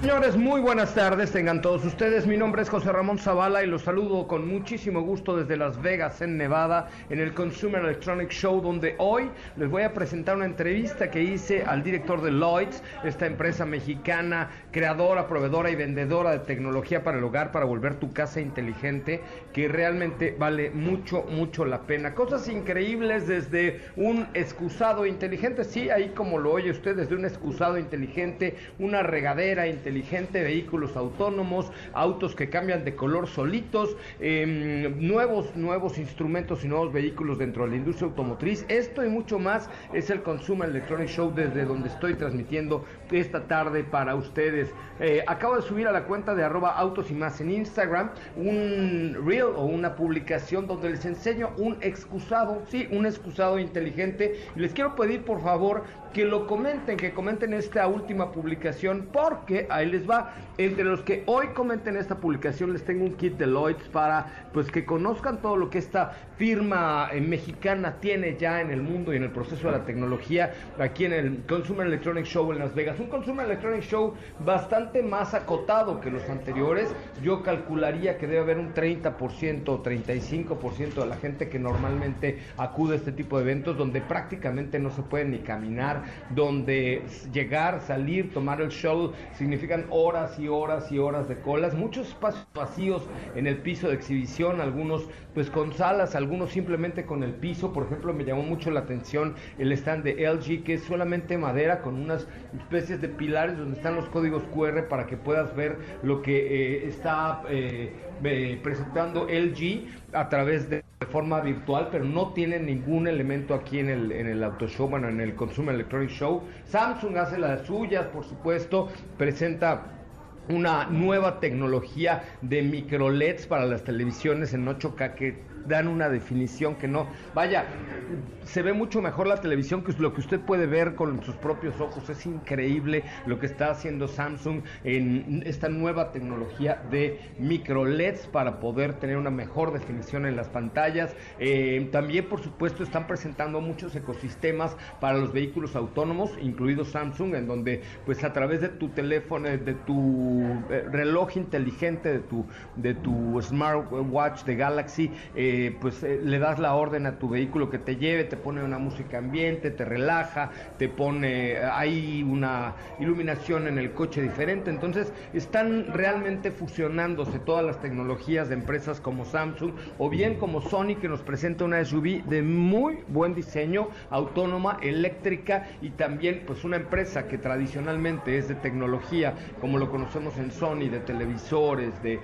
Señores, muy buenas tardes, tengan todos ustedes. Mi nombre es José Ramón Zavala y los saludo con muchísimo gusto desde Las Vegas, en Nevada, en el Consumer Electronic Show, donde hoy les voy a presentar una entrevista que hice al director de Lloyds, esta empresa mexicana, creadora, proveedora y vendedora de tecnología para el hogar, para volver tu casa inteligente, que realmente vale mucho, mucho la pena. Cosas increíbles desde un excusado inteligente, sí, ahí como lo oye usted, desde un excusado inteligente, una regadera inteligente inteligente, vehículos autónomos, autos que cambian de color solitos, em, nuevos, nuevos instrumentos y nuevos vehículos dentro de la industria automotriz. Esto y mucho más es el Consumer Electronic Show desde donde estoy transmitiendo esta tarde para ustedes. Eh, acabo de subir a la cuenta de arroba autos y más en Instagram un reel o una publicación donde les enseño un excusado, sí, un excusado inteligente. Les quiero pedir por favor que lo comenten, que comenten esta última publicación, porque ahí les va. Entre los que hoy comenten esta publicación, les tengo un kit de Lloyds para pues que conozcan todo lo que esta firma eh, mexicana tiene ya en el mundo y en el proceso de la tecnología aquí en el Consumer Electronic Show en Las Vegas. Un Consumer Electronic Show bastante más acotado que los anteriores. Yo calcularía que debe haber un 30% o 35% de la gente que normalmente acude a este tipo de eventos donde prácticamente no se puede ni caminar donde llegar, salir, tomar el show significan horas y horas y horas de colas, muchos espacios vacíos en el piso de exhibición, algunos pues con salas, algunos simplemente con el piso, por ejemplo me llamó mucho la atención el stand de LG que es solamente madera con unas especies de pilares donde están los códigos QR para que puedas ver lo que eh, está eh, eh, presentando LG a través de, forma virtual, pero no tiene ningún elemento aquí en el, en el Auto Show, bueno, en el Consumer Electronic Show. Samsung hace las suyas, por supuesto, presenta una nueva tecnología de micro LEDs para las televisiones en 8K que dan una definición que no, vaya, se ve mucho mejor la televisión que lo que usted puede ver con sus propios ojos. Es increíble lo que está haciendo Samsung en esta nueva tecnología de micro LEDs para poder tener una mejor definición en las pantallas. Eh, también, por supuesto, están presentando muchos ecosistemas para los vehículos autónomos, incluido Samsung, en donde, pues, a través de tu teléfono, de tu eh, reloj inteligente, de tu, de tu smartwatch de Galaxy, eh, pues, le das la orden a tu vehículo que te lleve, te pone una música ambiente, te relaja, te pone hay una iluminación en el coche diferente. Entonces, están realmente fusionándose todas las tecnologías de empresas como Samsung o bien como Sony que nos presenta una SUV de muy buen diseño, autónoma, eléctrica y también pues una empresa que tradicionalmente es de tecnología, como lo conocemos en Sony, de televisores, de,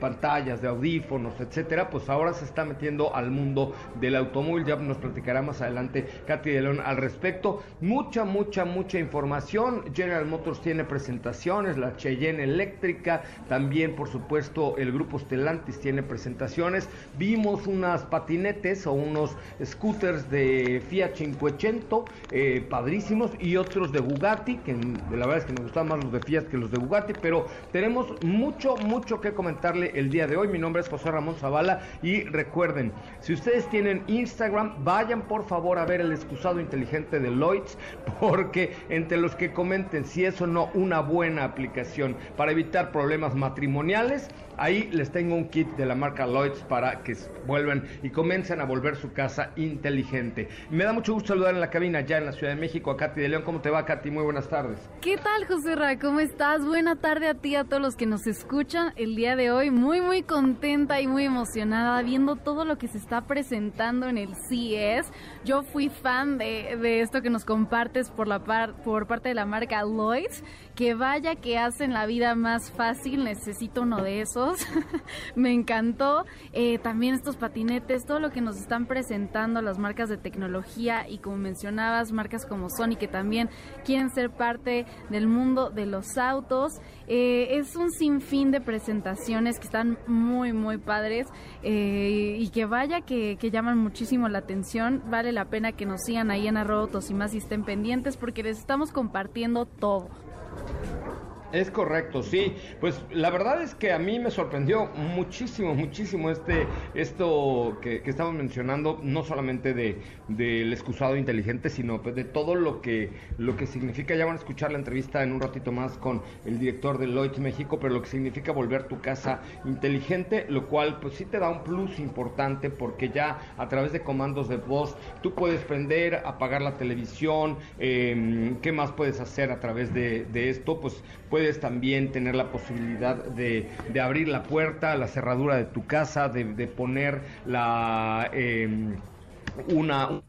pantallas, de audífonos, etcétera, pues ahora se está metiendo al mundo del automóvil. Ya nos platicará más adelante Katy de León al respecto. Mucha, mucha, mucha información. General Motors tiene presentaciones, la Cheyenne eléctrica, también por supuesto el grupo Stellantis tiene presentaciones. Vimos unas patinetes o unos scooters de Fiat 500 eh, padrísimos y otros de Bugatti, que la verdad es que me gustan más los de Fiat que los de Bugatti, pero tenemos mucho, mucho que comentarle el día de hoy. Mi nombre es José Ramón Zavala y recuerden, si ustedes tienen Instagram, vayan por favor a ver el excusado inteligente de Lloyds, porque entre los que comenten si es o no una buena aplicación para evitar problemas matrimoniales, Ahí les tengo un kit de la marca Lloyds para que vuelvan y comiencen a volver su casa inteligente. Me da mucho gusto saludar en la cabina ya en la Ciudad de México a Katy de León. ¿Cómo te va, Katy? Muy buenas tardes. ¿Qué tal, José Ra? ¿Cómo estás? Buena tarde a ti, a todos los que nos escuchan el día de hoy. Muy, muy contenta y muy emocionada viendo todo lo que se está presentando en el CES. Yo fui fan de, de esto que nos compartes por, la por parte de la marca Lloyds, que vaya que hacen la vida más fácil, necesito uno de esos. Me encantó. Eh, también estos patinetes, todo lo que nos están presentando las marcas de tecnología y como mencionabas, marcas como Sony que también quieren ser parte del mundo de los autos. Eh, es un sinfín de presentaciones que están muy, muy padres eh, y que vaya que, que, llaman muchísimo la atención. Vale la pena que nos sigan ahí en arroba y más y estén pendientes porque les estamos compartiendo todo. Es correcto, sí. Pues la verdad es que a mí me sorprendió muchísimo, muchísimo este, esto que, estamos mencionando, no solamente de del excusado inteligente, sino pues de todo lo que, lo que significa, ya van a escuchar la entrevista en un ratito más con el director de Lloyds México, pero lo que significa volver tu casa inteligente, lo cual pues sí te da un plus importante porque ya a través de comandos de voz tú puedes prender, apagar la televisión, eh, ¿qué más puedes hacer a través de, de esto? Pues puedes puedes también tener la posibilidad de, abrir la puerta, la cerradura de tu casa, de, de poner la... Eh, una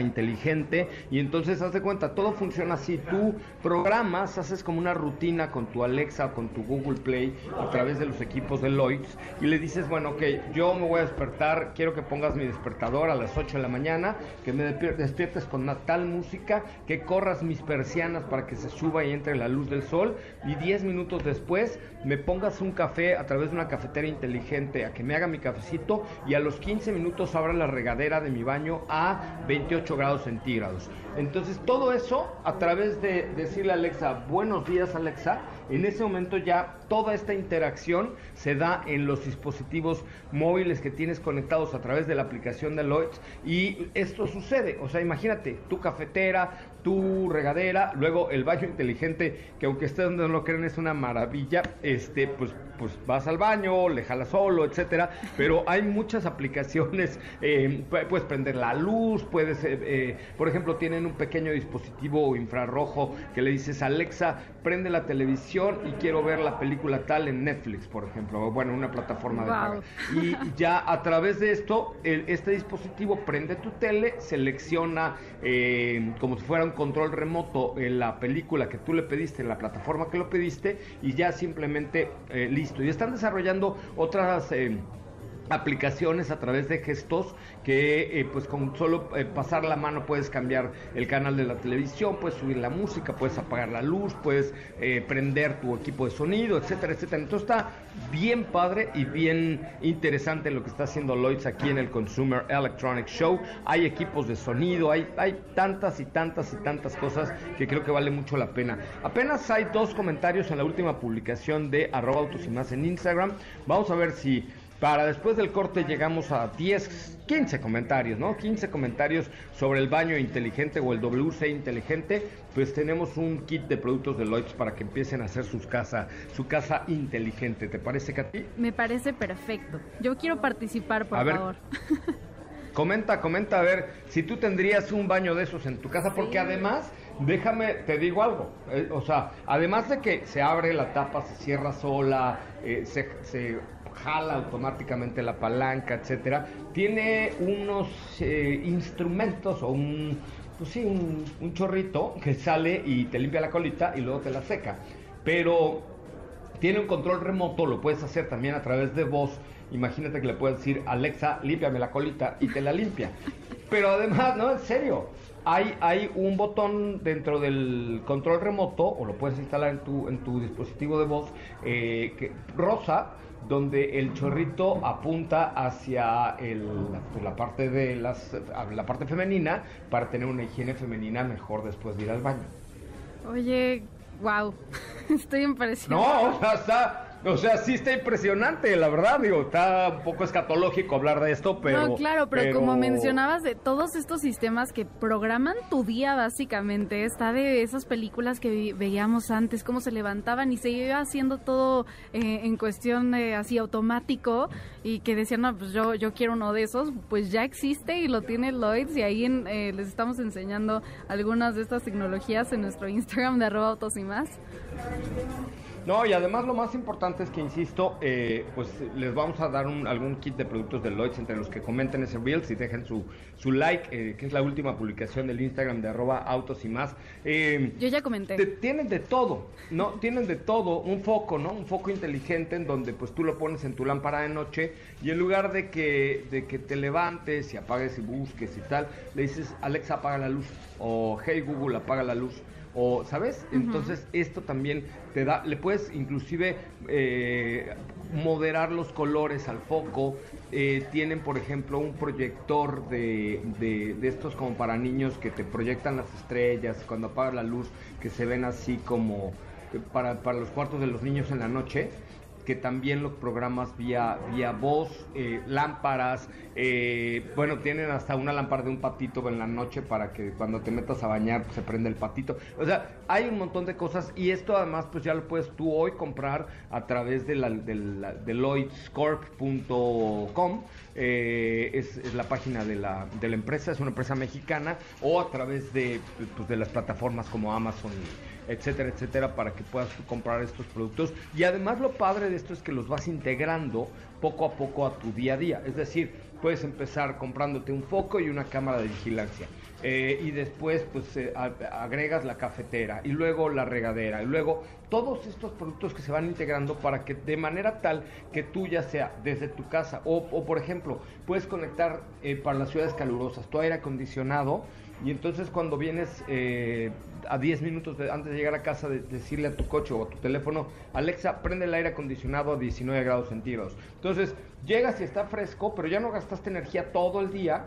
inteligente y entonces haz de cuenta, todo funciona así, tú programas, haces como una rutina con tu Alexa o con tu Google Play a través de los equipos de Lloyds y le dices, bueno, ok, yo me voy a despertar, quiero que pongas mi despertador a las 8 de la mañana, que me despiertes con una tal música, que corras mis persianas para que se suba y entre la luz del sol y 10 minutos después me pongas un café a través de una cafetera inteligente a que me haga mi cafecito y a los 15 minutos abra la regadera de mi baño a 20 28 grados centígrados. Entonces todo eso a través de decirle a Alexa, buenos días Alexa, en ese momento ya toda esta interacción se da en los dispositivos móviles que tienes conectados a través de la aplicación de Lloyds y esto sucede, o sea, imagínate, tu cafetera, tu regadera, luego el baño inteligente, que aunque ustedes no lo creen es una maravilla, este, pues, pues vas al baño, le jalas solo, etcétera, pero hay muchas aplicaciones, eh, puedes prender la luz, puedes, eh, eh, por ejemplo, tienen un pequeño dispositivo infrarrojo que le dices, Alexa, prende la televisión y quiero ver la película tal en Netflix, por ejemplo, o bueno, una plataforma de pago. Y ya a través de esto, este dispositivo prende tu tele, selecciona como si fuera un control remoto en la película que tú le pediste, en la plataforma que lo pediste, y ya simplemente eh, listo. Y están desarrollando otras... Eh, aplicaciones a través de gestos que eh, pues con solo eh, pasar la mano puedes cambiar el canal de la televisión, puedes subir la música, puedes apagar la luz, puedes eh, prender tu equipo de sonido, etcétera, etcétera. Entonces está bien padre y bien interesante lo que está haciendo Lloyds aquí en el Consumer Electronic Show. Hay equipos de sonido, hay, hay tantas y tantas y tantas cosas que creo que vale mucho la pena. Apenas hay dos comentarios en la última publicación de arroba autos y más en Instagram. Vamos a ver si para después del corte llegamos a 10, 15 comentarios, ¿no? 15 comentarios sobre el baño inteligente o el WC inteligente. Pues tenemos un kit de productos de Lloyds para que empiecen a hacer sus casa, su casa inteligente. ¿Te parece, Katy? Me parece perfecto. Yo quiero participar, por favor. Comenta, comenta a ver si tú tendrías un baño de esos en tu casa, porque además, déjame, te digo algo, eh, o sea, además de que se abre la tapa, se cierra sola, eh, se jala automáticamente la palanca, etcétera, tiene unos eh, instrumentos o un, pues sí, un, chorrito que sale y te limpia la colita y luego te la seca. Pero tiene un control remoto, lo puedes hacer también a través de voz. Imagínate que le puedes decir, Alexa, límpiame la colita y te la limpia. Pero además, no, en serio, hay, hay un botón dentro del control remoto, o lo puedes instalar en tu, en tu dispositivo de voz, eh, que, rosa, donde el chorrito apunta hacia el, la, parte de las, la parte femenina para tener una higiene femenina mejor después de ir al baño. Oye, wow, estoy impresionado. No, o sea, está, o sea, sí está impresionante, la verdad, digo, está un poco escatológico hablar de esto, pero... No, claro, pero, como mencionabas de todos estos sistemas que programan tu día básicamente, está de esas películas que veíamos antes, cómo se levantaban y se iba haciendo todo eh, en cuestión de así automático y que decían, no, pues yo, yo quiero uno de esos, pues ya existe y lo tiene Lloyds y ahí eh, les estamos enseñando algunas de estas tecnologías en nuestro Instagram de arroba autos y más. No, y además lo más importante es que, insisto, eh, pues les vamos a dar un, algún kit de productos de Lloyds entre los que comenten ese Reels y dejen su, su like, eh, que es la última publicación del Instagram de arroba autos y más. Eh, Yo ya comenté. tienen de todo, ¿no? Tienen de todo, un foco, ¿no? Un foco inteligente en donde pues tú lo pones en tu lámpara de noche y en lugar de que, de que te levantes y apagues y busques y tal, le dices, Alexa, apaga la luz o Hey Google, apaga la luz o sabes entonces esto también te da le puedes inclusive eh, moderar los colores al foco. Eh, tienen por ejemplo un proyector de, de, de, estos como para niños que te proyectan las estrellas cuando apagas la luz que se ven así como eh, para, para los cuartos de los niños en la noche que también los programas vía, vía voz, eh, lámparas, eh, bueno, tienen hasta una lámpara de un patito en la noche para que cuando te metas a bañar pues, se prenda el patito. O sea, hay un montón de cosas y esto además pues ya lo puedes tú hoy comprar a través de, la, de, lloydscorp.com. Eh, es, la página de la, de la empresa, es una empresa mexicana, o a través de, pues, de las plataformas como Amazon etcétera, etcétera, para que puedas comprar estos productos. Y además lo padre de esto es que los vas integrando poco a poco a tu día a día. Es decir, puedes empezar comprándote un foco y una cámara de vigilancia. Eh, y después pues eh, agregas la cafetera y luego la regadera y luego todos estos productos que se van integrando para que de manera tal que tú ya sea desde tu casa o, o por ejemplo puedes conectar eh, para las ciudades calurosas tu aire acondicionado y entonces cuando vienes eh, a 10 minutos antes de llegar a casa, de, decirle a tu coche o a tu teléfono, Alexa, prende el aire acondicionado a 19 grados centígrados. Entonces, llegas y está fresco, pero ya no gastaste energía todo el día,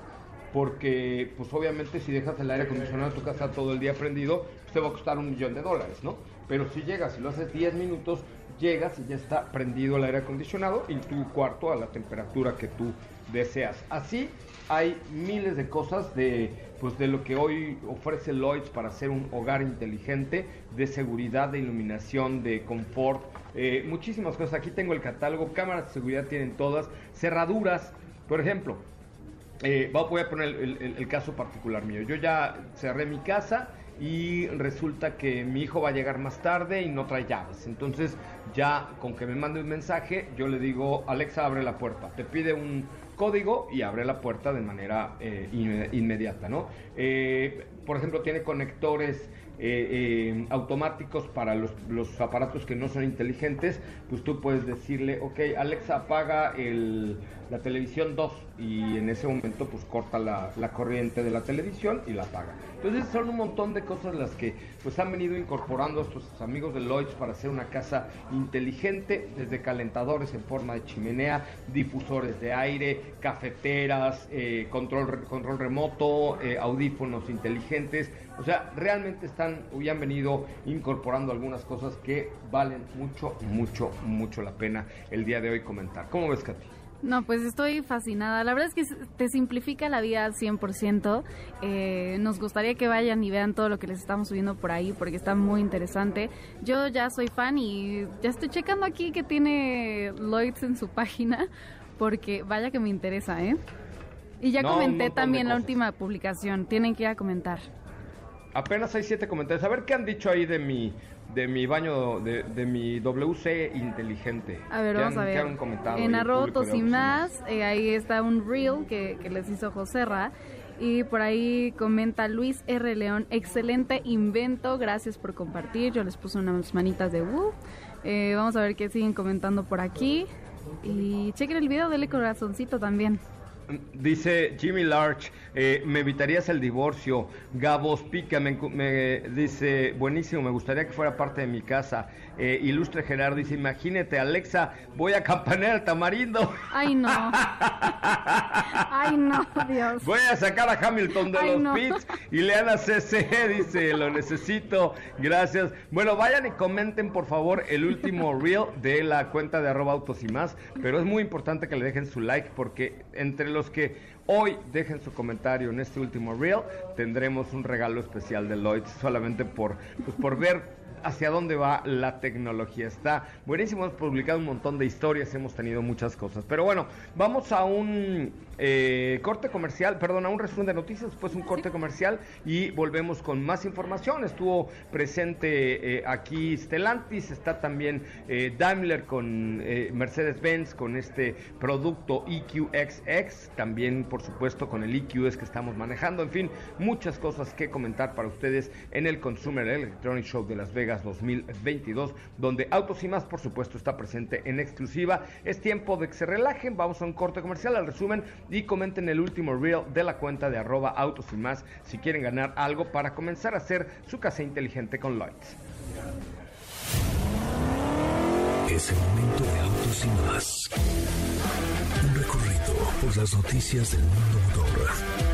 porque, pues obviamente, si dejas el aire acondicionado en tu casa todo el día prendido, pues, te va a costar un millón de dólares, ¿no? Pero si llegas y lo haces 10 minutos, llegas y ya está prendido el aire acondicionado y tu cuarto a la temperatura que tú deseas. Así hay miles de cosas de pues de lo que hoy ofrece Lloyds para hacer un hogar inteligente, de seguridad, de iluminación, de confort, eh, muchísimas cosas. Aquí tengo el catálogo, cámaras de seguridad tienen todas, cerraduras, por ejemplo, eh, voy a poner el, caso particular mío. Yo ya cerré mi casa y resulta que mi hijo va a llegar más tarde y no trae llaves. Entonces ya con que me mande un mensaje, yo le digo, Alexa, abre la puerta. Te pide un código y abre la puerta de manera eh, inmediata, ¿no? Eh, por ejemplo, tiene conectores eh, eh, automáticos para los, aparatos que no son inteligentes, pues tú puedes decirle, ok, Alexa apaga el, la televisión 2 y en ese momento pues corta la, la, corriente de la televisión y la apaga. Entonces son un montón de cosas las que pues han venido incorporando estos amigos de Lloyds para hacer una casa inteligente, desde calentadores en forma de chimenea, difusores de aire, cafeteras, eh, control, control remoto, eh, audífonos inteligentes, o sea, realmente están y han venido incorporando algunas cosas que valen mucho, mucho, mucho la pena el día de hoy comentar. ¿Cómo ves, Katy? No, pues estoy fascinada. La verdad es que te simplifica la vida al 100%. Eh, nos gustaría que vayan y vean todo lo que les estamos subiendo por ahí porque está muy interesante. Yo ya soy fan y ya estoy checando aquí que tiene Lloyds en su página porque vaya que me interesa, ¿eh? Y ya no, comenté también la última publicación. Tienen que ir a comentar. Apenas hay siete comentarios. A ver qué han dicho ahí de mi de mi baño, de, de mi WC inteligente. A ver, vamos han, a ver. Han comentado en arrotos y más, eh, ahí está un reel que, que les hizo Joserra. Y por ahí comenta Luis R. León, excelente invento, gracias por compartir. Yo les puse unas manitas de woo. Eh, vamos a ver qué siguen comentando por aquí. Y chequen el video, dele corazoncito también. Dice Jimmy Larch, eh, me evitarías el divorcio. Gabos Pica me, me, dice, buenísimo, me gustaría que fuera parte de mi casa. Eh, Ilustre Gerardo dice, imagínate, Alexa, voy a campanear al tamarindo. Ay, no. Ay, no, Dios. Voy a sacar a Hamilton de Ay, los no. pits y Leana CC dice, lo necesito, gracias. Bueno, vayan y comenten, por favor, el último reel de la cuenta de arroba autos y más, pero es muy importante que le dejen su like porque entre los que hoy dejen su comentario en este último reel, tendremos un regalo especial de Lloyd solamente por, pues, por ver hacia dónde va la tecnología. Está buenísimo, hemos publicado un montón de historias, hemos tenido muchas cosas. Pero bueno, vamos a un eh, corte comercial, perdón, a un resumen de noticias, después un corte comercial y volvemos con más información. Estuvo presente eh, aquí Stellantis, está también eh, Daimler con Mercedes-Benz con este producto EQXX, también por supuesto con el EQS que estamos manejando, en fin, muchas cosas que comentar para ustedes en el Consumer Electronic Show de Las Vegas 2022, donde Autos y más por supuesto está presente en exclusiva. Es tiempo de que se relajen, vamos a un corte comercial, al resumen y comenten el último reel de la cuenta de arroba autos y más si quieren ganar algo para comenzar a hacer su casa inteligente con Lloyds. Es el momento de autos y más. Un recorrido por las noticias del mundo motor.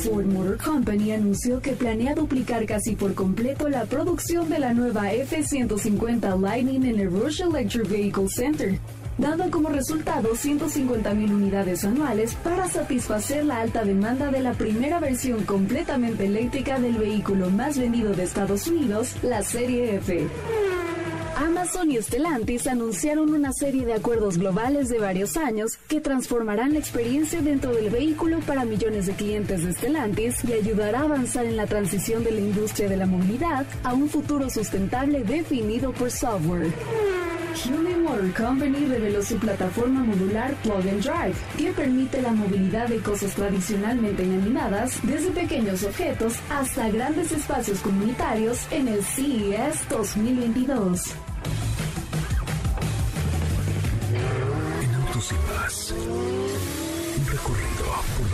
Ford Motor Company anunció que planea duplicar casi por completo la producción de la nueva F-150 Lightning en el Rush Electric Vehicle Center dando como resultado 150.000 unidades anuales para satisfacer la alta demanda de la primera versión completamente eléctrica del vehículo más vendido de Estados Unidos, la Serie F. Amazon y Stellantis anunciaron una serie de acuerdos globales de varios años que transformarán la experiencia dentro del vehículo para millones de clientes de Stellantis y ayudará a avanzar en la transición de la industria de la movilidad a un futuro sustentable definido por software. Hyundai Motor Company reveló su plataforma modular Plug and Drive, que permite la movilidad de cosas tradicionalmente inanimadas, desde pequeños objetos hasta grandes espacios comunitarios en el CES 2022.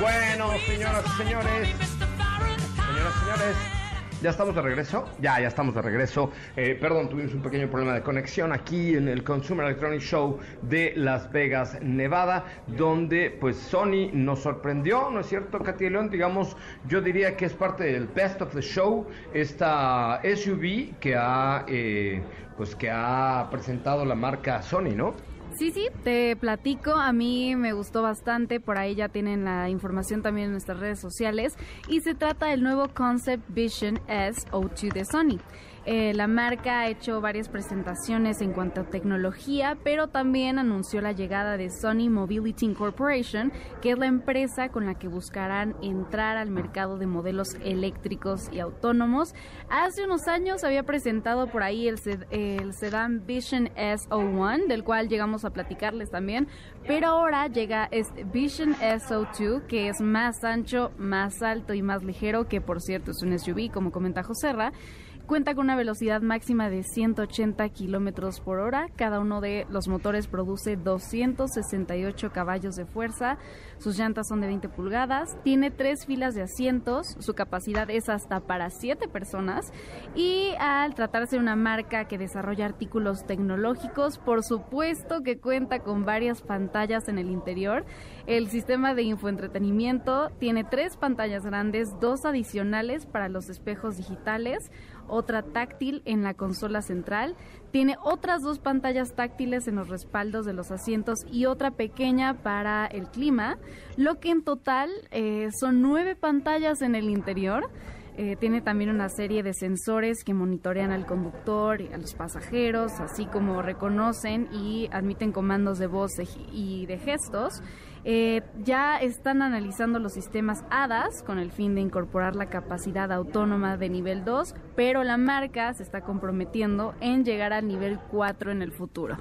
Bueno, señoras y señores. Señoras y señores. Ya estamos de regreso. Ya, ya estamos de regreso. Eh, perdón, tuvimos un pequeño problema de conexión aquí en el Consumer Electronic Show de Las Vegas, Nevada, donde pues Sony nos sorprendió, ¿no es cierto, Katy León? Digamos, yo diría que es parte del Best of the Show, esta SUV que ha, eh, pues que ha presentado la marca Sony, ¿no? Sí, sí, te platico. A mí me gustó bastante. Por ahí ya tienen la información también en nuestras redes sociales. Y se trata del nuevo Concept Vision S02 de Sony. Eh, la marca ha hecho varias presentaciones en cuanto a tecnología, pero también anunció la llegada de Sony Mobility Incorporation, que es la empresa con la que buscarán entrar al mercado de modelos eléctricos y autónomos. Hace unos años había presentado por ahí el, sedán Vision S01, del cual llegamos a platicarles también, pero ahora llega este Vision S02, que es más ancho, más alto y más ligero, que por cierto es un SUV, como comenta Joserra. Cuenta con una velocidad máxima de 180 kilómetros por hora. Cada uno de los motores produce 268 caballos de fuerza. Sus llantas son de 20 pulgadas. Tiene tres filas de asientos. Su capacidad es hasta para 7 personas. Y al tratarse de una marca que desarrolla artículos tecnológicos, por supuesto que cuenta con varias pantallas en el interior. El sistema de infoentretenimiento tiene tres pantallas grandes, dos adicionales para los espejos digitales otra táctil en la consola central, tiene otras dos pantallas táctiles en los respaldos de los asientos y otra pequeña para el clima, lo que en total eh, son nueve pantallas en el interior. Eh, tiene también una serie de sensores que monitorean al conductor y a los pasajeros, así como reconocen y admiten comandos de voz y de gestos. Eh, ya están analizando los sistemas ADAS con el fin de incorporar la capacidad autónoma de nivel 2, pero la marca se está comprometiendo en llegar al nivel 4 en el futuro.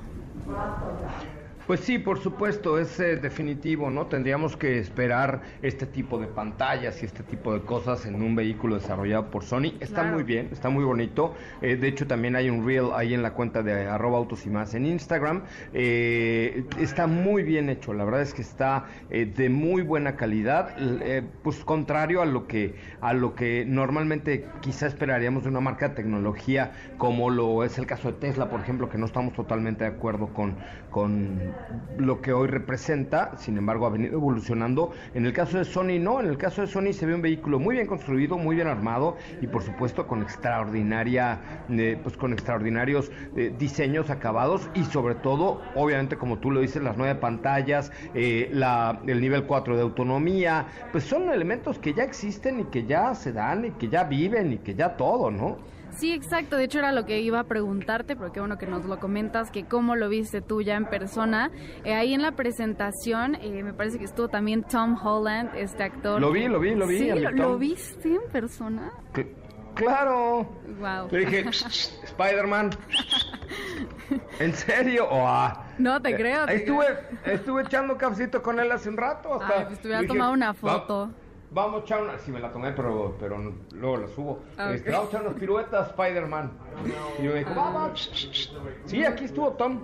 Pues sí, por supuesto, es eh, definitivo, ¿no? Tendríamos que esperar este tipo de pantallas y este tipo de cosas en un vehículo desarrollado por Sony. Está Claro. muy bien, está muy bonito. Eh, de hecho, también hay un reel ahí en la cuenta de arroba autos y más en Instagram. Eh, está muy bien hecho, la verdad es que está eh, de muy buena calidad, eh, pues contrario a lo que a lo que normalmente quizá esperaríamos de una marca de tecnología como lo es el caso de Tesla, por ejemplo, que no estamos totalmente de acuerdo con, con lo que hoy representa, sin embargo ha venido evolucionando. En el caso de Sony no, en el caso de Sony se ve un vehículo muy bien construido, muy bien armado y por supuesto con extraordinaria, eh, pues con extraordinarios eh, diseños acabados y sobre todo, obviamente como tú lo dices, las nueve pantallas, eh, la, el nivel 4 de autonomía, pues son elementos que ya existen y que ya se dan y que ya viven y que ya todo, ¿no? Sí, exacto. De hecho, era lo que iba a preguntarte, pero qué bueno que nos lo comentas, que cómo lo viste tú ya en persona. Eh, ahí en la presentación, eh, me parece que estuvo también Tom Holland, este actor. Lo que- vi, lo vi, lo vi, Sí, lo, viste en persona. Cl- claro. Wow. Dije, Spider-Man. ¿En serio? O ah, No te eh, creo, te estuve, estuve echando cafecito con él hace un rato. Hasta Ay, pues te hubieras dije, tomado una "Va- foto". Vamos a echar una. Sí, me la tomé, pero, pero luego la subo. Ah, Este, vamos a echar unas piruetas, Spider-Man. Y yo me dijo, vamos. Sí, aquí estuvo Tom.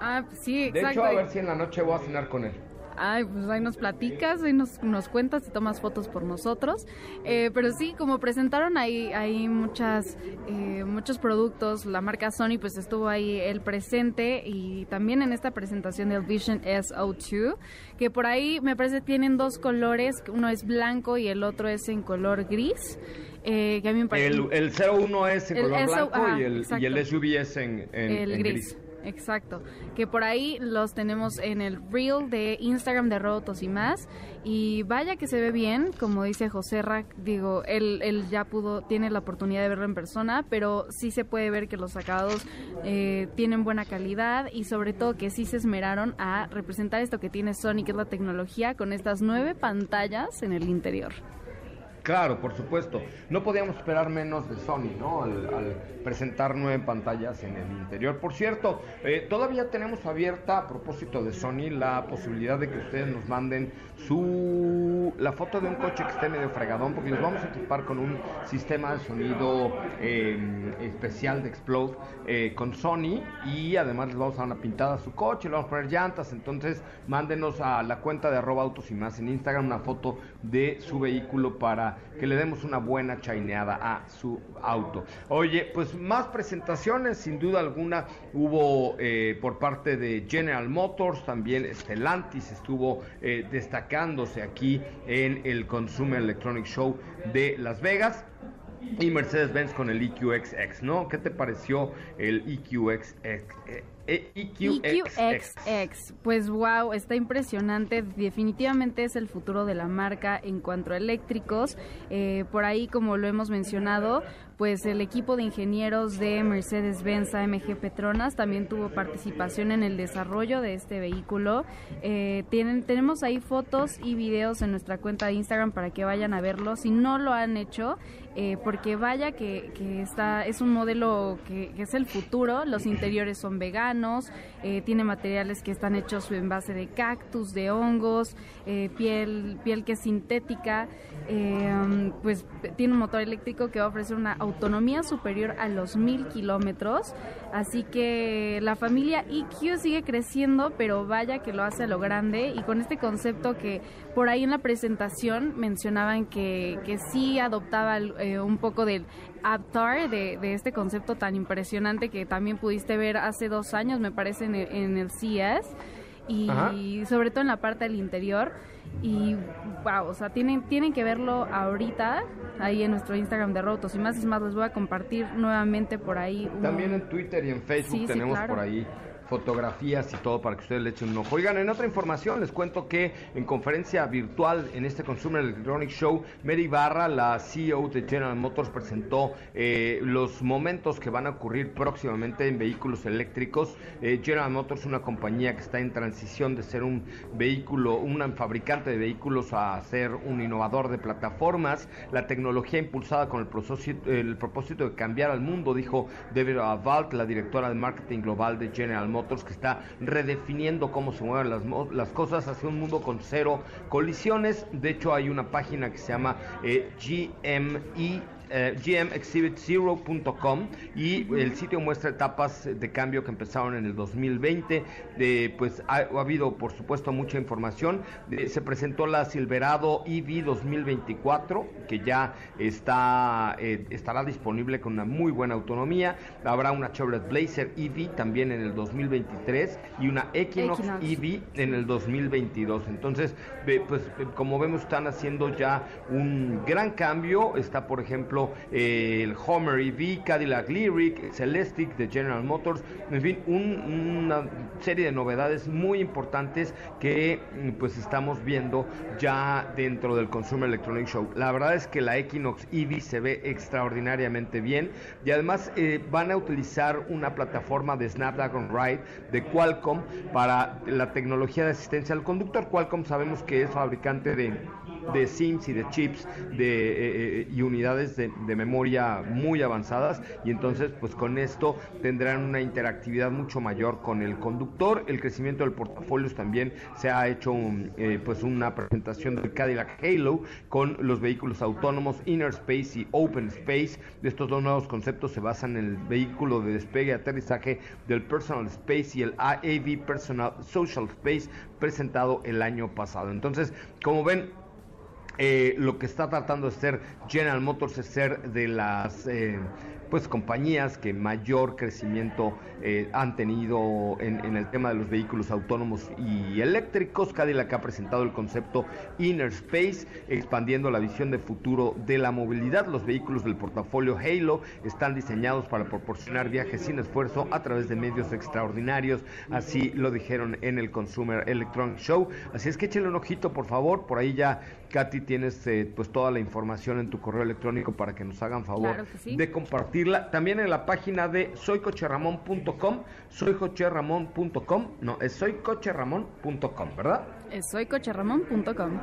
Ah, pues sí, De exacto. hecho, a ver si en la noche voy a cenar con él. Ay, pues ahí nos platicas, ahí nos, nos cuentas y tomas fotos por nosotros. Eh, pero sí, como presentaron ahí, ahí muchas, eh, muchos productos, la marca Sony pues estuvo ahí el presente y también en esta presentación del Vision SO2, que por ahí me parece tienen dos colores, uno es blanco y el otro es en color gris. Eh, que a mí me parece... El, el 01 es en El color SO blanco ajá, y, el, y el SUV es en, en- el en gris. Exacto, que por ahí los tenemos en el reel de Instagram de Robotos y más. Y vaya que se ve bien, como dice José Rack, digo, él, él ya pudo, tiene la oportunidad de verlo en persona, pero sí se puede ver que los acabados eh, tienen buena calidad y sobre todo que sí se esmeraron a representar esto que tiene Sony, que es la tecnología, con estas nueve pantallas en el interior. Claro, por supuesto. No podíamos esperar menos de Sony, ¿no? Al, presentar nueve pantallas en el interior. Por cierto, eh, todavía tenemos abierta, a propósito de Sony, la posibilidad de que ustedes nos manden su la foto de un coche que esté medio fregadón, porque los vamos a equipar con un sistema de sonido eh, especial de Explode eh, con Sony y además les vamos a dar una pintada a su coche, le vamos a poner llantas. Entonces, mándenos a la cuenta de arroba autos y más en Instagram una foto de su vehículo para que le demos una buena chaineada a su auto. Oye, pues más presentaciones, sin duda alguna, hubo eh, por parte de General Motors, también Stellantis estuvo eh, destacándose aquí en el Consumer Electronic Show de Las Vegas. Y Mercedes-Benz con el EQXX, ¿no? ¿Qué te pareció el EQXX? EQXX, pues wow, está impresionante. Definitivamente es el futuro de la marca en cuanto a eléctricos. Eh, por ahí, como lo hemos mencionado, pues el equipo de ingenieros de Mercedes-Benz AMG Petronas también tuvo participación en el desarrollo de este vehículo. Eh, tienen, tenemos ahí fotos y videos en nuestra cuenta de Instagram para que vayan a verlo. Si no lo han hecho, eh, porque vaya que, que está, es un modelo que, es el futuro. Los interiores son veganos, eh, tiene materiales que están hechos en base de cactus, de hongos, eh, piel, piel que es sintética. Eh, pues tiene un motor eléctrico que va a ofrecer una autonomía superior a los mil kilómetros. Así que la familia EQ sigue creciendo, pero vaya que lo hace a lo grande y con este concepto que por ahí en la presentación mencionaban que, que sí adoptaba eh, un poco del Aptar, de, de este concepto tan impresionante que también pudiste ver hace dos años, me parece, en el, en el CES. Y Ajá. sobre todo en la parte del interior. Y wow, o sea, tienen, tienen que verlo ahorita ahí en nuestro Instagram de Rotos y más. Es más, les voy a compartir nuevamente por ahí. un- También en Twitter y en Facebook Sí, sí, tenemos claro. por ahí fotografías y todo para que ustedes le echen un ojo. Oigan, en otra información les cuento que en conferencia virtual en este Consumer Electronic Show, Mary Barra, la CEO de General Motors, presentó eh, los momentos que van a ocurrir próximamente en vehículos eléctricos. Eh, General Motors una compañía que está en transición de ser un vehículo, un fabricante de vehículos a ser un innovador de plataformas. La tecnología impulsada con el el propósito de cambiar al mundo, dijo Deborah Valt, la directora de marketing global de General Motors Que está redefiniendo cómo se mueven las, las cosas hacia un mundo con cero colisiones. De hecho, hay una página que se llama eh, GME eh, gmexhibitzero.com y el sitio muestra etapas de cambio que empezaron en el 2020. pues ha, habido, por supuesto, mucha información. se presentó la Silverado EV 2024, que ya está eh, estará disponible con una muy buena autonomía. Habrá una Chevrolet Blazer EV también en el 2023 y una Equinox, EV en el 2022. Entonces, pues como vemos, están haciendo ya un gran cambio. Está, por ejemplo, eh, el Homer EV, Cadillac Lyric, Celestic de General Motors, en fin, una serie de novedades muy importantes que mm, pues estamos viendo ya dentro del Consumer Electronic Show. La verdad es que la Equinox EV se ve extraordinariamente bien y además eh, van a utilizar una plataforma de Snapdragon Ride de Qualcomm para la tecnología de asistencia al conductor. Qualcomm sabemos que es fabricante de de SIMs y de chips de, eh, eh, y unidades de, memoria muy avanzadas y entonces pues con esto tendrán una interactividad mucho mayor con el conductor. El crecimiento del portafolio también se ha hecho eh, pues una presentación del Cadillac Halo con los vehículos autónomos Inner Space y Open Space. Estos dos nuevos conceptos se basan en el vehículo de despegue y aterrizaje del Personal Space y el AAV Personal Social Space presentado el año pasado. Entonces, como ven, eh, lo que está tratando de ser General Motors es ser de las eh, pues compañías que mayor crecimiento eh, han tenido en, el tema de los vehículos autónomos y eléctricos. Cadillac ha presentado el concepto Inner Space, expandiendo la visión de futuro de la movilidad. Los vehículos del portafolio Halo están diseñados para proporcionar viajes sin esfuerzo a través de medios extraordinarios, así lo dijeron en el Consumer Electronic Show. Así es que échale un ojito, por favor, por ahí ya Katy, tienes eh, pues toda la información en tu correo electrónico para que nos hagan favor de compartirla. También en la página de soycocherramón.com, soycocherramón.com, no, es soycocherramón.com, ¿verdad? Es soycocherramón.com.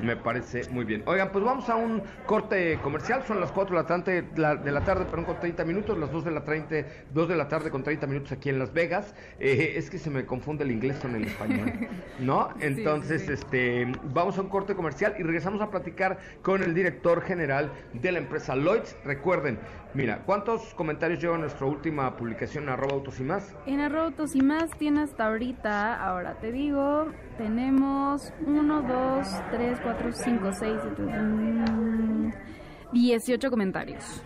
Me parece muy bien. Oigan, pues vamos a un corte comercial. Son las 4 de la tarde, de la tarde perdón, con 30 minutos, las 2 de la, 30, 2 de la tarde con 30 minutos aquí en Las Vegas. Eh, es que se me confunde el inglés con el español, ¿no? Entonces, este, vamos a un corte comercial y regresamos a platicar con el director general de la empresa Lloyds. Recuerden, mira, ¿cuántos comentarios lleva nuestra última publicación en arroba autos y más? En arroba autos y más tiene hasta ahorita, ahora te digo, tenemos 1, 2, 3, 4, 5, 6, 7, 18 comentarios.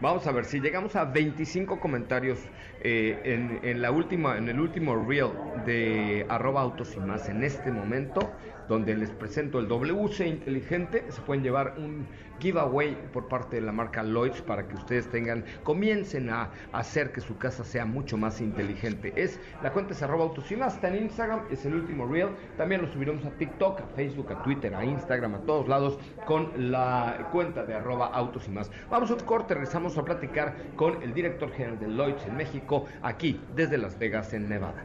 Vamos a ver, si llegamos a 25 comentarios eh, en, en, la última, en el último reel de arroba autos y más en este momento, donde les presento el WC inteligente, se pueden llevar un giveaway por parte de la marca Lloyds para que ustedes tengan, comiencen a hacer que su casa sea mucho más inteligente. Es la cuenta es arroba autos y más, está en Instagram, es el último reel. También lo subiremos a TikTok, a Facebook, a Twitter, a Instagram, a todos lados con la cuenta de arroba autos y más. Vamos a un corte, regresamos a platicar con el director general de Lloyds en México, aquí desde Las Vegas, en Nevada.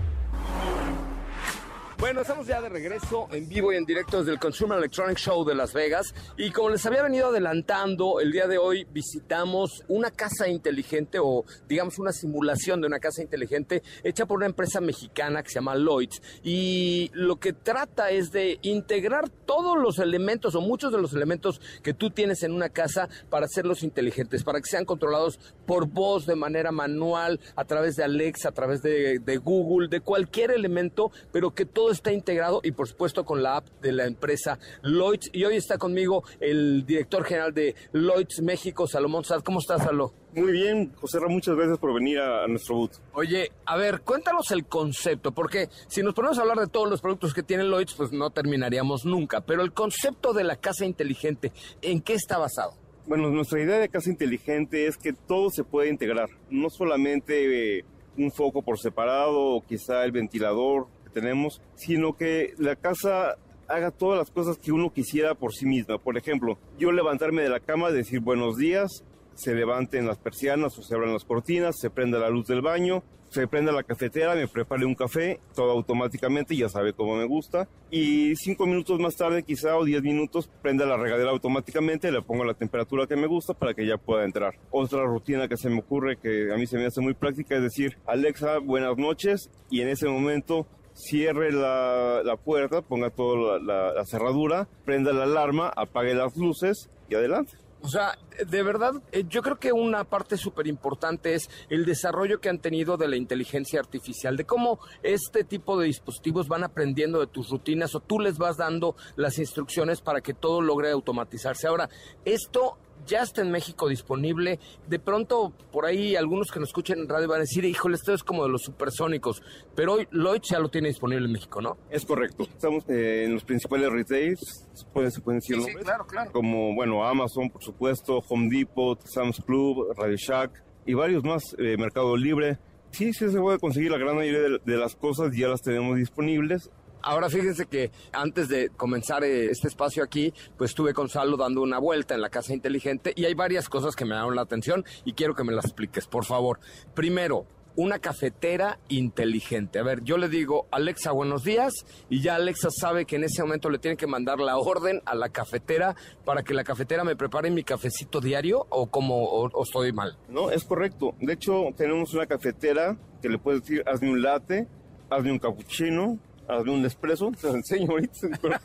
Bueno, estamos ya de regreso en vivo y en directo desde el Consumer Electronic Show de Las Vegas. Y como les había venido adelantando, el día de hoy visitamos una casa inteligente o digamos una simulación de una casa inteligente hecha por una empresa mexicana que se llama Lloyds. Y lo que trata es de integrar todos los elementos o muchos de los elementos que tú tienes en una casa para hacerlos inteligentes, para que sean controlados por voz de manera manual, a través de Alexa, a través de, de Google, de cualquier elemento, pero que todo está integrado y por supuesto con la app de la empresa Lloyds. Y hoy está conmigo el director general de Lloyds México, Salomón Sad. ¿Cómo estás, Salo? Muy bien, José Ra, muchas gracias por venir a, nuestro boot. Oye, a ver, cuéntanos el concepto, porque si nos ponemos a hablar de todos los productos que tiene Lloyds, pues no terminaríamos nunca. Pero el concepto de la casa inteligente, ¿en qué está basado? Bueno, nuestra idea de casa inteligente es que todo se puede integrar, no solamente eh, un foco por separado o quizá el ventilador tenemos, sino que la casa haga todas las cosas que uno quisiera por sí misma. Por ejemplo, yo levantarme de la cama, decir buenos días, se levanten las persianas o se abran las cortinas, se prenda la luz del baño, se prenda la cafetera, me prepare un café, todo automáticamente, ya sabe cómo me gusta. Y cinco minutos más tarde, quizá, o diez minutos, prenda la regadera automáticamente, le pongo la temperatura que me gusta para que ya pueda entrar. Otra rutina que se me ocurre, que a mí se me hace muy práctica, es decir, Alexa, buenas noches, y en ese momento cierre la, la puerta, ponga toda la, la cerradura, prenda la alarma, apague las luces y adelante. O sea, de verdad, eh, yo creo que una parte súper importante es el desarrollo que han tenido de la inteligencia artificial, de cómo este tipo de dispositivos van aprendiendo de tus rutinas o tú les vas dando las instrucciones para que todo logre automatizarse. Ahora, esto ya está en México disponible. De pronto, por ahí algunos que nos escuchen en radio van a decir, híjole, esto es como de los supersónicos. Pero hoy Lloyd ya lo tiene disponible en México, ¿no? Es correcto. Estamos eh, en los principales retails, se pueden, se pueden decir Sí, claro, claro. como, bueno, Amazon, por supuesto, Home Depot, Sam's Club, Radio Shack y varios más, eh, Mercado Libre. Sí, sí se puede conseguir la gran mayoría de, de las cosas, ya las tenemos disponibles. Ahora fíjense que antes de comenzar eh, este espacio aquí, pues estuve con Salo dando una vuelta en la casa inteligente y hay varias cosas que me llamaron la atención y quiero que me las expliques, por favor. Primero, una cafetera inteligente. A ver, yo le digo, Alexa, buenos días, y ya Alexa sabe que en ese momento le tiene que mandar la orden a la cafetera para que la cafetera me prepare mi cafecito diario o como o, o estoy mal. No, es correcto. De hecho, tenemos una cafetera que le puedes decir, hazme un latte, hazme un cappuccino, hazme un espresso. Te lo enseño ahorita. pero-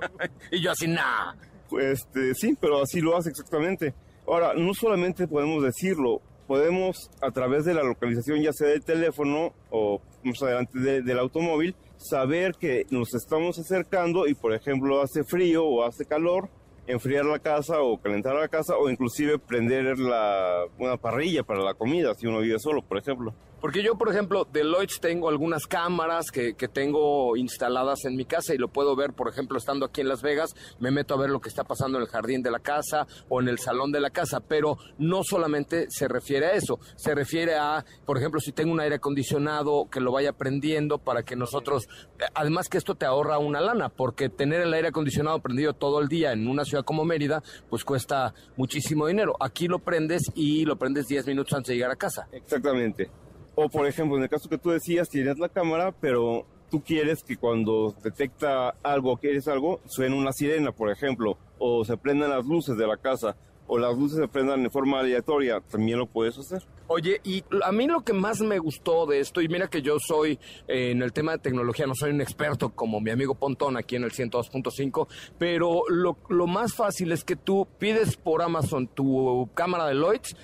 Y yo así, nah. Este, sí, pero así lo hace exactamente. Ahora, no solamente podemos decirlo, podemos a través de la localización ya sea del teléfono o más adelante de- del automóvil, saber que nos estamos acercando y por ejemplo hace frío o hace calor, enfriar la casa o calentar la casa o inclusive prender la, una parrilla para la comida si uno vive solo, por ejemplo. Porque yo, por ejemplo, de Lloyds tengo algunas cámaras que, que tengo instaladas en mi casa y lo puedo ver, por ejemplo, estando aquí en Las Vegas, me meto a ver lo que está pasando en el jardín de la casa o en el salón de la casa, pero no solamente se refiere a eso, se refiere a, por ejemplo, si tengo un aire acondicionado, que lo vaya prendiendo para que nosotros, además que esto te ahorra una lana, porque tener el aire acondicionado prendido todo el día en una ciudad como Mérida, pues cuesta muchísimo dinero. Aquí lo prendes y lo prendes 10 minutos antes de llegar a casa. Exactamente. O por ejemplo, en el caso que tú decías, tienes la cámara, pero tú quieres que cuando detecta algo quieres algo, suene una sirena, por ejemplo, o se prendan las luces de la casa, o las luces se prendan de forma aleatoria, también lo puedes hacer. Oye, y a mí lo que más me gustó de esto, y mira que yo soy eh, en el tema de tecnología, no soy un experto como mi amigo Pontón aquí en el 102.5, pero lo, lo más fácil es que tú pides por Amazon tu cámara de Lloyds,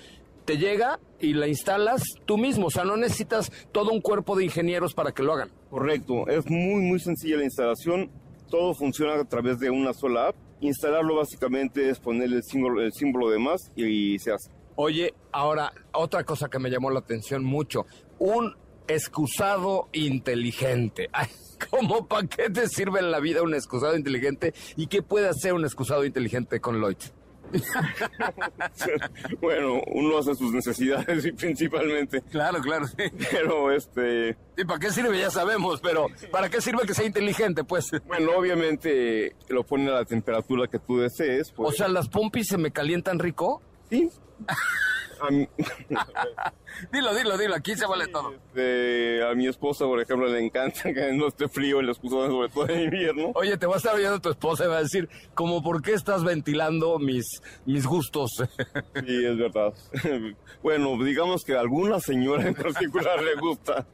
te llega y la instalas tú mismo, o sea, no necesitas todo un cuerpo de ingenieros para que lo hagan. Correcto, es muy muy sencilla la instalación, todo funciona a través de una sola app. Instalarlo básicamente es ponerle el símbolo, el símbolo de más y se hace. Oye, ahora, otra cosa que me llamó la atención mucho, un excusado inteligente. Ay, ¿Cómo para qué te sirve en la vida un excusado inteligente? ¿Y qué puede hacer un excusado inteligente con Lloyd? bueno, uno hace sus necesidades y principalmente, Claro, claro. Sí. pero este, ¿Y para qué sirve? Ya sabemos, pero ¿para qué sirve que sea inteligente? Pues, bueno, obviamente lo pone a la temperatura que tú desees. o Pues, sea, las pompis se me calientan rico. sí. A Dilo, dilo, dilo, aquí se vale todo. este, a mi esposa, por ejemplo, le encanta que no esté frío el excusado, sobre todo en invierno. Oye, te va a estar oyendo tu esposa y va a decir, como, ¿por qué estás ventilando mis, mis gustos? Sí, es verdad. bueno, digamos que a alguna señora en particular le gusta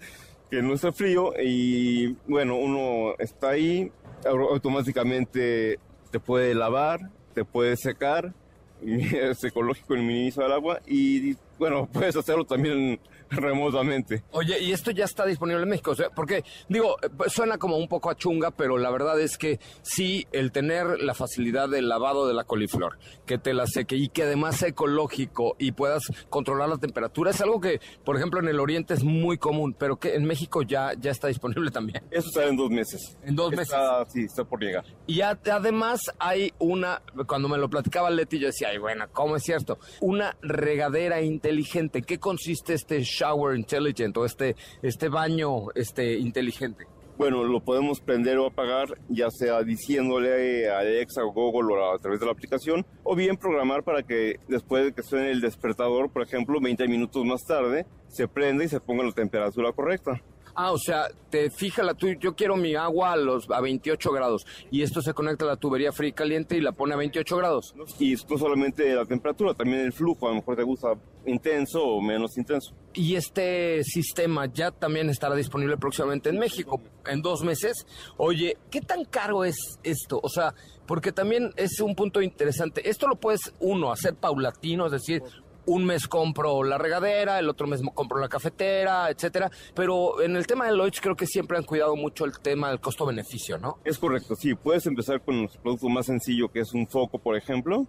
que no esté frío y bueno, uno está ahí, au- automáticamente te puede lavar, te puede secar, es ecológico el minimizo del agua y bueno, puedes hacerlo también remotamente. Oye, y esto ya está disponible en México, o sea, porque digo, eh, suena como un poco a chunga, pero la verdad es que sí, el tener la facilidad del lavado de la coliflor, que te la seque y que además sea ecológico y puedas controlar la temperatura, es algo que, por ejemplo, en el Oriente es muy común, pero que en México ya, ya está disponible también. Eso sale en dos meses. En dos meses. Sí, está por llegar. Y a- además hay una, cuando me lo platicaba Leti, yo decía, ay, bueno, ¿cómo es cierto? Una regadera inteligente. ¿En qué consiste este shower intelligent o este, este baño este, inteligente? Bueno, lo podemos prender o apagar, ya sea diciéndole a Alexa o Google o a través de la aplicación, o bien programar para que después de que suene el despertador, por ejemplo, 20 minutos más tarde, se prenda y se ponga la temperatura correcta. Ah, o sea, te fija la tuya, yo quiero mi agua a los a 28 grados y esto se conecta a la tubería fría y caliente y la pone a 28 grados. Y no solamente la temperatura, también el flujo, a lo mejor te gusta intenso o menos intenso. Y este sistema ya también estará disponible próximamente en México, en dos meses. Oye, ¿qué tan caro es esto? O sea, porque también es un punto interesante. Esto lo puedes, uno, hacer paulatino, es decir, un mes compro la regadera, el otro mes compro la cafetera, etcétera. Pero en el tema de Lloyds creo que siempre han cuidado mucho el tema del costo-beneficio, ¿no? Es correcto, sí. Puedes empezar con un producto más sencillo que es un foco, por ejemplo.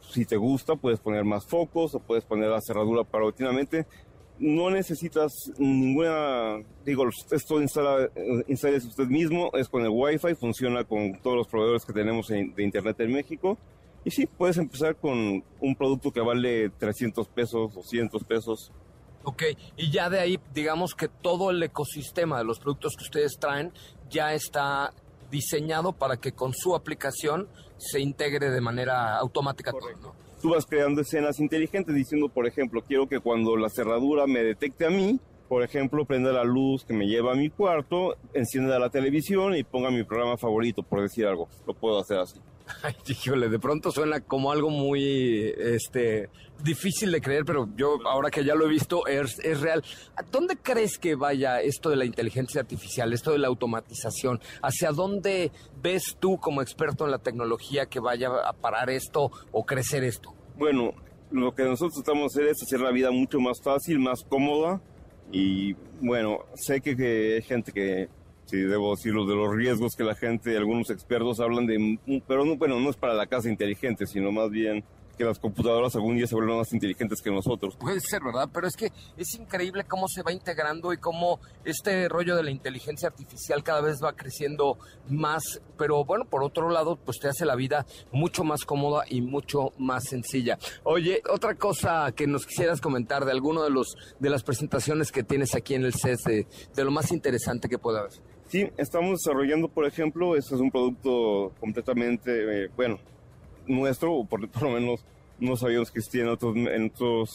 Si te gusta, puedes poner más focos o puedes poner la cerradura paulatinamente. No necesitas ninguna, digo, esto instala, instales usted mismo, es con el Wi-Fi, funciona con todos los proveedores que tenemos de Internet en México y sí, puedes empezar con un producto que vale 300 pesos, 200 pesos. Ok, y ya de ahí, digamos que todo el ecosistema de los productos que ustedes traen ya está diseñado para que con su aplicación se integre de manera automática todo, Tú vas creando escenas inteligentes diciendo, por ejemplo, quiero que cuando la cerradura me detecte a mí, por ejemplo, prenda la luz que me lleva a mi cuarto, encienda la televisión y ponga mi programa favorito, por decir algo. Lo puedo hacer así. Ay, híjole, de pronto suena como algo muy este, difícil de creer, pero yo ahora que ya lo he visto es, es real. ¿A dónde crees que vaya esto de la inteligencia artificial, esto de la automatización? ¿Hacia dónde ves tú como experto en la tecnología que vaya a parar esto o crecer esto? Bueno, lo que nosotros estamos hacer es hacer la vida mucho más fácil, más cómoda y bueno, sé que, que hay gente que sí, debo decirlo, de los riesgos que la gente, algunos expertos hablan de, pero no, bueno, no es para la casa inteligente, sino más bien que las computadoras algún día se vuelvan más inteligentes que nosotros. Puede ser, ¿verdad? Pero es que es increíble cómo se va integrando y cómo este rollo de la inteligencia artificial cada vez va creciendo más. Pero bueno, por otro lado, pues te hace la vida mucho más cómoda y mucho más sencilla. Oye, otra cosa que nos quisieras comentar de alguno de los de las presentaciones que tienes aquí en el CES de, de lo más interesante que pueda haber. Sí, estamos desarrollando, por ejemplo, este es un producto completamente, eh, bueno, nuestro, o por, lo menos no sabíamos que existía en otros, en otros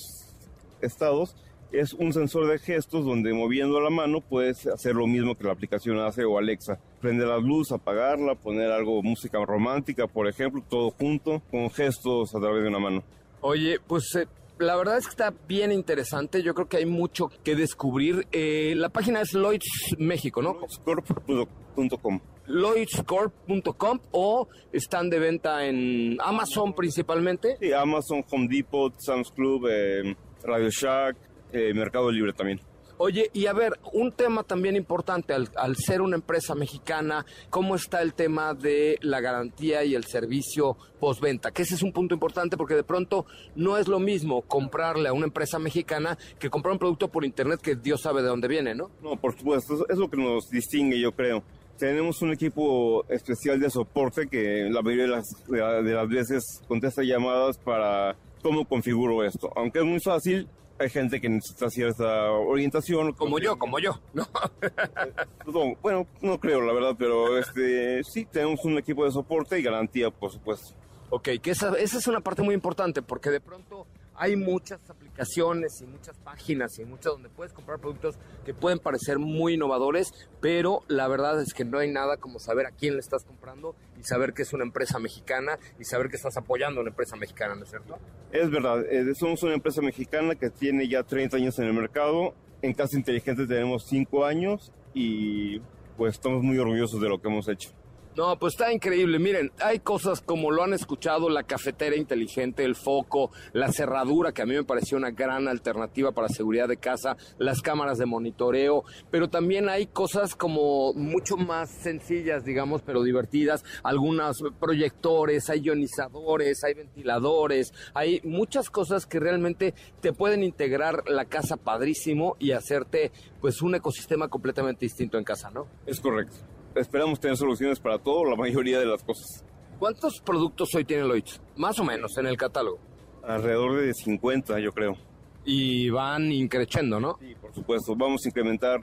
estados. Es un sensor de gestos donde moviendo la mano puedes hacer lo mismo que la aplicación hace o Alexa. Prender la luz, apagarla, poner algo, música romántica, por ejemplo, todo junto con gestos a través de una mano. Oye, pues eh, la verdad es que está bien interesante. Yo creo que hay mucho que descubrir. Eh, la página es Lloyds México, ¿no? Lloydscorp.com. Lloydscorp.com o están de venta en Amazon principalmente. Sí, Amazon, Home Depot, Sam's Club, eh, Radio Shack, eh, Mercado Libre también. Oye, y a ver, un tema también importante al, ser una empresa mexicana, ¿cómo está el tema de la garantía y el servicio postventa? Que ese es un punto importante porque de pronto no es lo mismo comprarle a una empresa mexicana que comprar un producto por internet que Dios sabe de dónde viene, ¿no? No, por supuesto, es lo que nos distingue, yo creo. Tenemos un equipo especial de soporte que la mayoría de las, de las veces contesta llamadas para cómo configuro esto. Aunque es muy fácil, hay gente que necesita cierta orientación. Como yo, como yo. bueno, no creo, la verdad, pero este sí, tenemos un equipo de soporte y garantía, por supuesto. Ok, que esa, esa es una parte muy importante, porque de pronto hay muchas aplicaciones y muchas páginas y muchas donde puedes comprar productos que pueden parecer muy innovadores, pero la verdad es que no hay nada como saber a quién le estás comprando y saber que es una empresa mexicana y saber que estás apoyando a una empresa mexicana, ¿no es cierto? Es verdad, eh, somos una empresa mexicana que tiene ya 30 años en el mercado. En Casa Inteligente tenemos 5 años y pues estamos muy orgullosos de lo que hemos hecho. No, pues está increíble. Miren, hay cosas como lo han escuchado, la cafetera inteligente, el foco, la cerradura, que a mí me pareció una gran alternativa para seguridad de casa, las cámaras de monitoreo, pero también hay cosas como mucho más sencillas, digamos, pero divertidas, algunos proyectores, hay ionizadores, hay ventiladores, hay muchas cosas que realmente te pueden integrar la casa padrísimo y hacerte pues un ecosistema completamente distinto en casa, ¿no? Es correcto esperamos tener soluciones para todo, la mayoría de las cosas. ¿Cuántos productos hoy tiene Lloyds? Más o menos en el catálogo. Alrededor de 50, yo creo. Y van increciendo, ¿no? Sí, por supuesto. Vamos a incrementar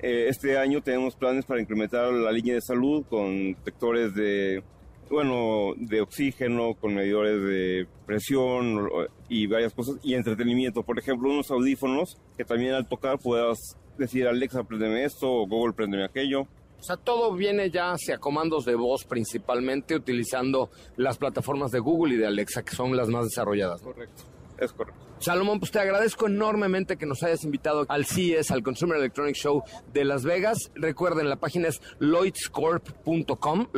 Eh, este año tenemos planes para incrementar la línea de salud con detectores de, bueno, de oxígeno, con medidores de presión y varias cosas, y entretenimiento. Por ejemplo, unos audífonos que también al tocar puedas decir Alexa, préndeme esto o Google, préndeme aquello. O sea, todo viene ya hacia comandos de voz principalmente utilizando las plataformas de Google y de Alexa, que son las más desarrolladas. Correcto, es correcto. Salomón, pues te agradezco enormemente que nos hayas invitado al CES, al Consumer Electronic Show de Las Vegas. Recuerden, la página es lloydscorp.com,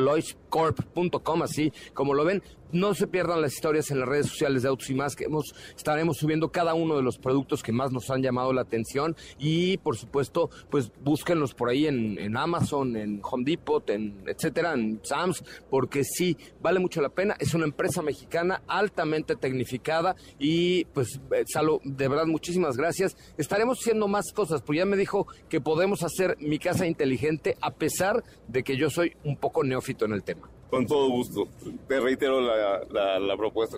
lloydscorp.com, así como lo ven. No se pierdan las historias en las redes sociales de Autos y más, que hemos, estaremos subiendo cada uno de los productos que más nos han llamado la atención y por supuesto, pues búsquenlos por ahí en, en Amazon, en Home Depot, en etcétera, en Sam's, porque sí, vale mucho la pena. Es una empresa mexicana altamente tecnificada y pues eh, Salo, de verdad muchísimas gracias. Estaremos haciendo más cosas, pues ya me dijo que podemos hacer mi casa inteligente a pesar de que yo soy un poco neófito en el tema. Con todo gusto. Te reitero la, la, la propuesta.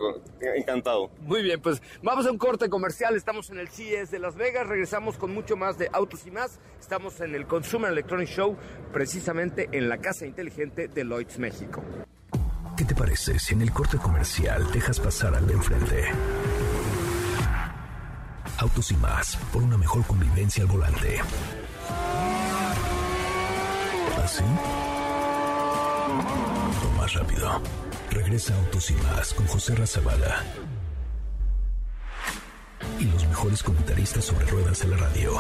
Encantado. Muy bien, pues vamos a un corte comercial. Estamos en el CES de Las Vegas. Regresamos con mucho más de autos y más. Estamos en el Consumer Electronic Show, precisamente en la Casa Inteligente de Lloyds, México. ¿Qué te parece si en el corte comercial dejas pasar al de enfrente? Autos y más, por una mejor convivencia al volante. ¿Así? Rápido. Regresa Autos y más con José Razabala. Y los mejores comentaristas sobre ruedas de la radio.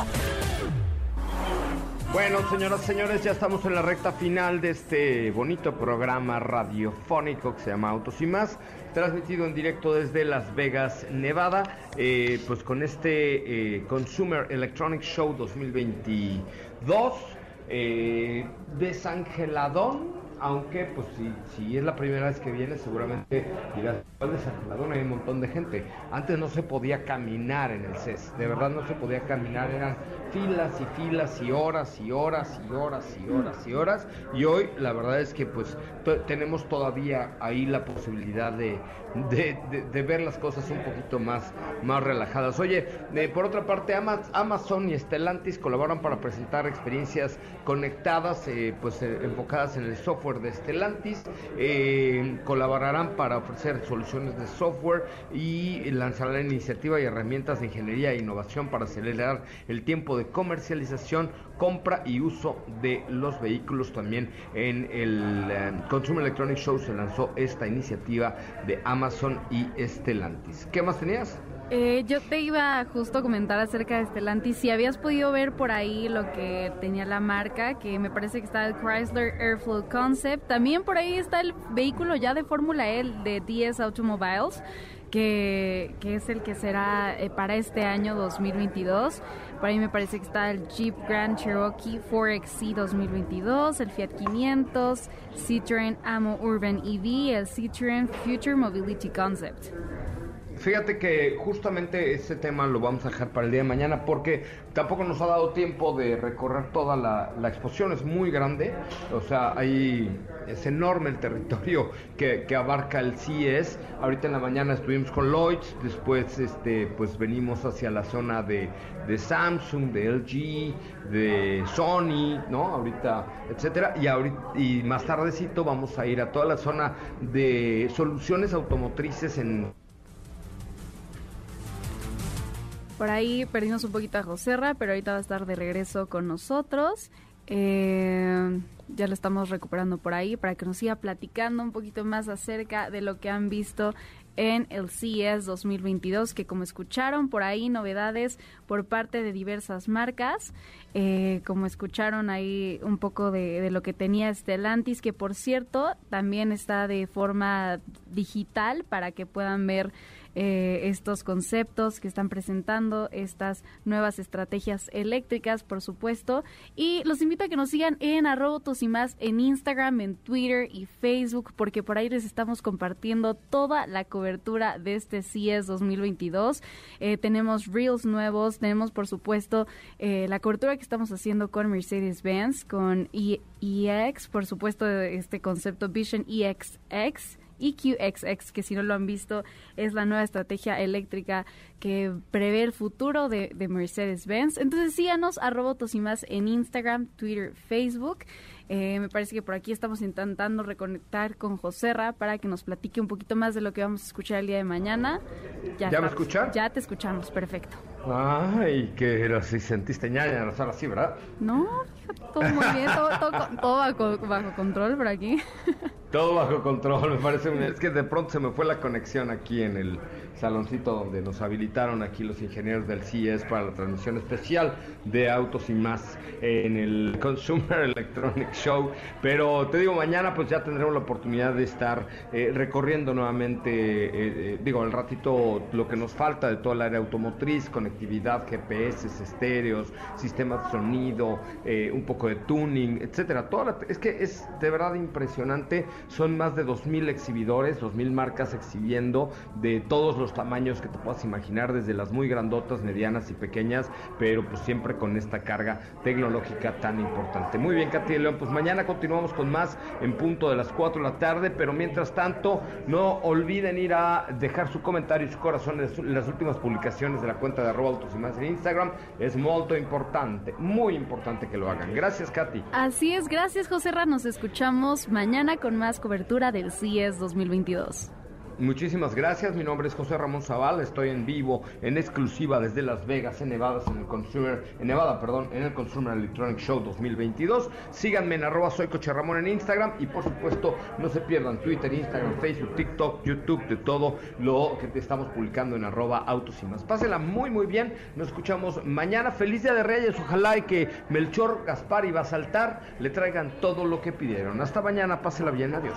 Bueno, señoras y señores, ya estamos en la recta final de este bonito programa radiofónico que se llama Autos y más, transmitido en directo desde Las Vegas, Nevada, eh, pues con este eh, Consumer Electronic Show 2022, eh, desangeladón, aunque pues si, si es la primera vez que viene seguramente dirás, ¿cuál desangeladón? Hay un montón de gente. Antes no se podía caminar en el CES, de verdad no se podía caminar, eran filas y filas y horas y horas y horas y horas y horas y hoy la verdad es que pues tenemos todavía ahí la posibilidad de, de, de- de ver las cosas un poquito más, más relajadas. Oye, eh, por otra parte Ama- Amazon y Stellantis colaboran para presentar experiencias conectadas eh, pues eh, enfocadas en el software de Stellantis, Eh, colaborarán para ofrecer soluciones de software y lanzarán iniciativa y herramientas de ingeniería e innovación para acelerar el tiempo de comercialización, compra y uso de los vehículos. También en el eh, Consumer Electronic Show se lanzó esta iniciativa de Amazon y Stellantis. ¿Qué más tenías? Eh, yo te iba justo a comentar acerca de Stellantis. Si habías podido ver por ahí lo que tenía la marca, que me parece que está el Chrysler Airflow Concept. También por ahí está el vehículo ya de Fórmula E de DS Automobiles, que, que es el que será eh, para este año 2022. Por ahí me parece que está el Jeep Grand Cherokee 4XC 2022, el Fiat 500, Citroën Amo Urban EV, el Citroën Future Mobility Concept. Fíjate que justamente ese tema lo vamos a dejar para el día de mañana porque tampoco nos ha dado tiempo de recorrer toda la, exposición, es muy grande, o sea, ahí es enorme el territorio que, que abarca el CES. Ahorita en la mañana estuvimos con Lloyds, después este, pues venimos hacia la zona de, de Samsung, de LG, de Sony, ¿no? Ahorita, etcétera, y, ahorita, y más tardecito vamos a ir a toda la zona de soluciones automotrices en Por ahí perdimos un poquito a Joserra, pero ahorita va a estar de regreso con nosotros. Eh, ya lo estamos recuperando por ahí para que nos siga platicando un poquito más acerca de lo que han visto en el CES 2022, que como escucharon por ahí novedades por parte de diversas marcas, eh, como escucharon ahí un poco de, lo que tenía Stellantis, que por cierto también está de forma digital para que puedan ver eh, estos conceptos que están presentando, estas nuevas estrategias eléctricas, por supuesto. Y los invito a que nos sigan en arrobotos y más en Instagram, en Twitter y Facebook, porque por ahí les estamos compartiendo toda la cobertura de este CES 2022. Eh, tenemos reels nuevos, tenemos por supuesto eh, la cobertura que estamos haciendo con Mercedes-Benz, con E- EX, por supuesto este concepto Vision EXX EQXX, que si no lo han visto es la nueva estrategia eléctrica que prevé el futuro de, Mercedes-Benz. Entonces síganos arroba y más en Instagram, Twitter, Facebook. Eh, me parece que por aquí estamos intentando reconectar con Joserra para que nos platique un poquito más de lo que vamos a escuchar el día de mañana. ¿Ya, me escuchan? Ya te escuchamos, perfecto. Ay, que si sentiste ñaña, no así, ¿verdad? No, todo muy bien, todo, bajo, bajo, control por aquí. Todo bajo control, me parece. Es que de pronto se me fue la conexión aquí en el saloncito donde nos habilitaron aquí los ingenieros del CES para la transmisión especial de Autos y más en el Consumer Electronic Show. Pero te digo, mañana pues ya tendremos la oportunidad de estar eh, recorriendo nuevamente, eh, eh, digo, al ratito lo que nos falta de toda el área automotriz, conectividad, GPS, estéreos, sistemas de sonido, un poco de tuning, etcétera. Toda es que es de verdad impresionante. Son más de 2.000 exhibidores, 2.000 marcas exhibiendo de todos los tamaños que te puedas imaginar, desde las muy grandotas, medianas y pequeñas, pero pues siempre con esta carga tecnológica tan importante. Muy bien, Katy León, pues mañana continuamos con más en punto de las 4 de la tarde, pero mientras tanto, no olviden ir a dejar su comentario y su corazón en las últimas publicaciones de la cuenta de arroba y más en Instagram. Es muy importante, muy importante que lo hagan. Gracias, Katy. Así es, gracias, José Ra. Nos escuchamos mañana con más cobertura del CIES 2022. Muchísimas gracias. Mi nombre es José Ramón Zavala. Estoy en vivo, en exclusiva desde Las Vegas, en Nevada, en el Consumer, en Nevada, perdón, en el Consumer Electronic Show 2022. Síganme en arroba soy Coche Ramón en Instagram y por supuesto no se pierdan Twitter, Instagram, Facebook, TikTok, YouTube, de todo lo que te estamos publicando en arroba autos y más. Pásenla muy muy bien. Nos escuchamos mañana. Feliz Día de Reyes. Ojalá y que Melchor, Gaspar y saltar le traigan todo lo que pidieron. Hasta mañana. Pásela bien. Adiós.